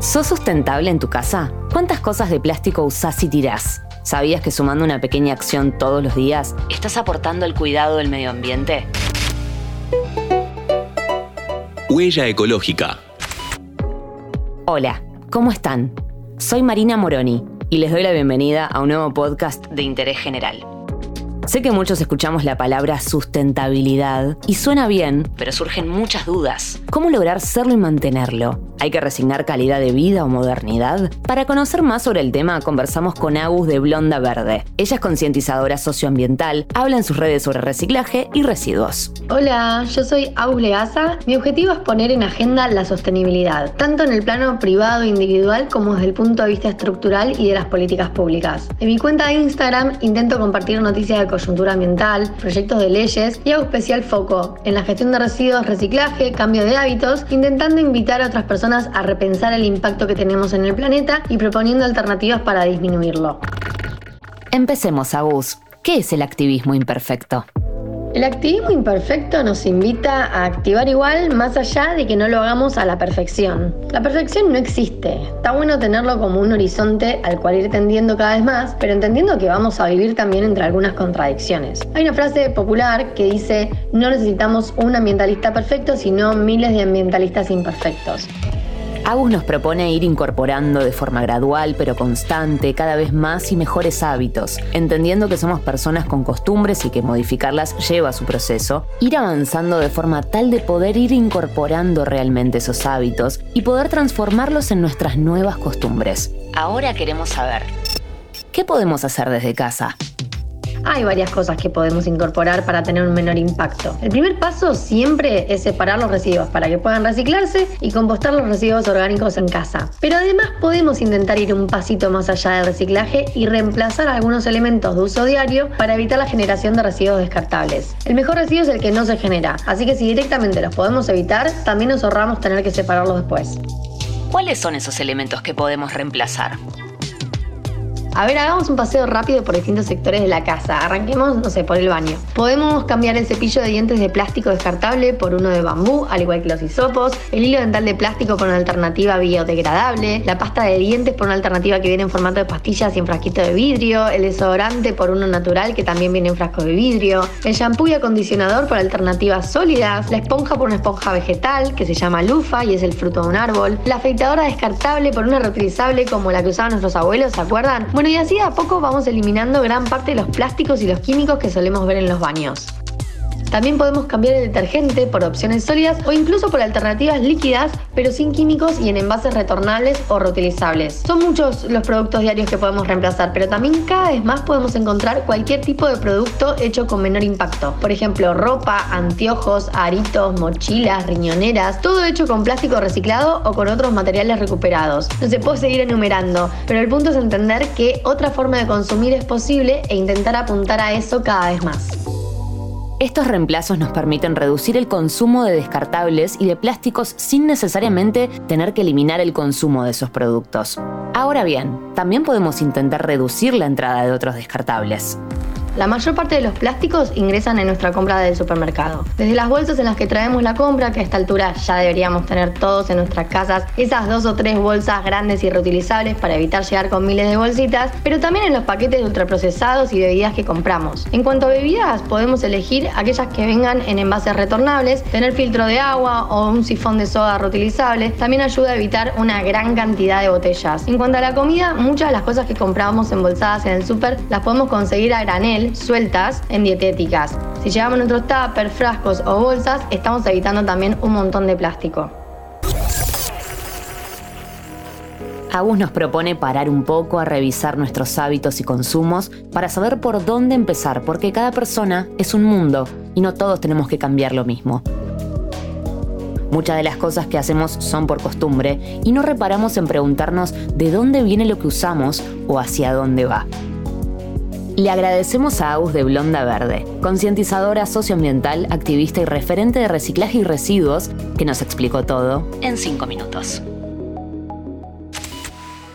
¿Sos sustentable en tu casa? ¿Cuántas cosas de plástico usás y tirás? ¿Sabías que sumando una pequeña acción todos los días estás aportando al cuidado del medio ambiente? Huella ecológica. Hola, ¿cómo están? Soy Marina Moroni y les doy la bienvenida a un nuevo podcast de interés general. Sé que muchos escuchamos la palabra sustentabilidad y suena bien, pero surgen muchas dudas. ¿Cómo lograr serlo y mantenerlo? ¿Hay que resignar calidad de vida o modernidad? Para conocer más sobre el tema, conversamos con Agus de Blonda Verde. Ella es concientizadora socioambiental, habla en sus redes sobre reciclaje y residuos. Hola, yo soy Agus Legaza. Mi objetivo es poner en agenda la sostenibilidad, tanto en el plano privado e individual como desde el punto de vista estructural y de las políticas públicas. En mi cuenta de Instagram intento compartir noticias de coyuntura ambiental, proyectos de leyes y hago especial foco en la gestión de residuos, reciclaje, cambio de hábitos, intentando invitar a otras personas a repensar el impacto que tenemos en el planeta y proponiendo alternativas para disminuirlo. Empecemos, Agus. ¿Qué es el activismo imperfecto? El activismo imperfecto nos invita a activar igual más allá de que no lo hagamos a la perfección. La perfección no existe. Está bueno tenerlo como un horizonte al cual ir tendiendo cada vez más, pero entendiendo que vamos a vivir también entre algunas contradicciones. Hay una frase popular que dice, no necesitamos un ambientalista perfecto, sino miles de ambientalistas imperfectos. Agus nos propone ir incorporando de forma gradual pero constante cada vez más y mejores hábitos, entendiendo que somos personas con costumbres y que modificarlas lleva su proceso, ir avanzando de forma tal de poder ir incorporando realmente esos hábitos y poder transformarlos en nuestras nuevas costumbres. Ahora queremos saber, ¿qué podemos hacer desde casa? Hay varias cosas que podemos incorporar para tener un menor impacto. El primer paso siempre es separar los residuos para que puedan reciclarse y compostar los residuos orgánicos en casa. Pero además podemos intentar ir un pasito más allá del reciclaje y reemplazar algunos elementos de uso diario para evitar la generación de residuos descartables. El mejor residuo es el que no se genera, así que si directamente los podemos evitar, también nos ahorramos tener que separarlos después. ¿Cuáles son esos elementos que podemos reemplazar? A ver, hagamos un paseo rápido por distintos sectores de la casa. Arranquemos, no sé, por el baño. Podemos cambiar el cepillo de dientes de plástico descartable por uno de bambú, al igual que los hisopos, el hilo dental de plástico por una alternativa biodegradable, la pasta de dientes por una alternativa que viene en formato de pastillas y en frasquito de vidrio, el desodorante por uno natural que también viene en frasco de vidrio, el shampoo y acondicionador por alternativas sólidas, la esponja por una esponja vegetal que se llama lufa y es el fruto de un árbol, la afeitadora descartable por una reutilizable como la que usaban nuestros abuelos, ¿se acuerdan? Bueno, y así a poco vamos eliminando gran parte de los plásticos y los químicos que solemos ver en los baños. También podemos cambiar el detergente por opciones sólidas o incluso por alternativas líquidas, pero sin químicos y en envases retornables o reutilizables. Son muchos los productos diarios que podemos reemplazar, pero también cada vez más podemos encontrar cualquier tipo de producto hecho con menor impacto. Por ejemplo, ropa, anteojos, aritos, mochilas, riñoneras, todo hecho con plástico reciclado o con otros materiales recuperados. No se puede seguir enumerando, pero el punto es entender que otra forma de consumir es posible e intentar apuntar a eso cada vez más. Estos reemplazos nos permiten reducir el consumo de descartables y de plásticos sin necesariamente tener que eliminar el consumo de esos productos. Ahora bien, también podemos intentar reducir la entrada de otros descartables. La mayor parte de los plásticos ingresan en nuestra compra del supermercado. Desde las bolsas en las que traemos la compra, que a esta altura ya deberíamos tener todos en nuestras casas, esas dos o tres bolsas grandes y reutilizables para evitar llegar con miles de bolsitas, pero también en los paquetes de ultraprocesados y bebidas que compramos. En cuanto a bebidas, podemos elegir aquellas que vengan en envases retornables, tener filtro de agua o un sifón de soda reutilizable, también ayuda a evitar una gran cantidad de botellas. En cuanto a la comida, muchas de las cosas que compramos embolsadas en el súper las podemos conseguir a granel sueltas en dietéticas. Si llevamos nuestros tuppers, frascos o bolsas, estamos evitando también un montón de plástico. Agus nos propone parar un poco a revisar nuestros hábitos y consumos para saber por dónde empezar, porque cada persona es un mundo y no todos tenemos que cambiar lo mismo. Muchas de las cosas que hacemos son por costumbre y no reparamos en preguntarnos de dónde viene lo que usamos o hacia dónde va. Le agradecemos a Agus de Blonda Verde, concientizadora socioambiental, activista y referente de reciclaje y residuos, que nos explicó todo en cinco minutos.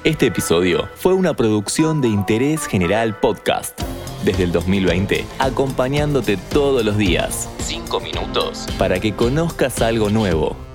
Este episodio fue una producción de Interés General Podcast. Desde el 2020, acompañándote todos los días. Cinco minutos. Para que conozcas algo nuevo.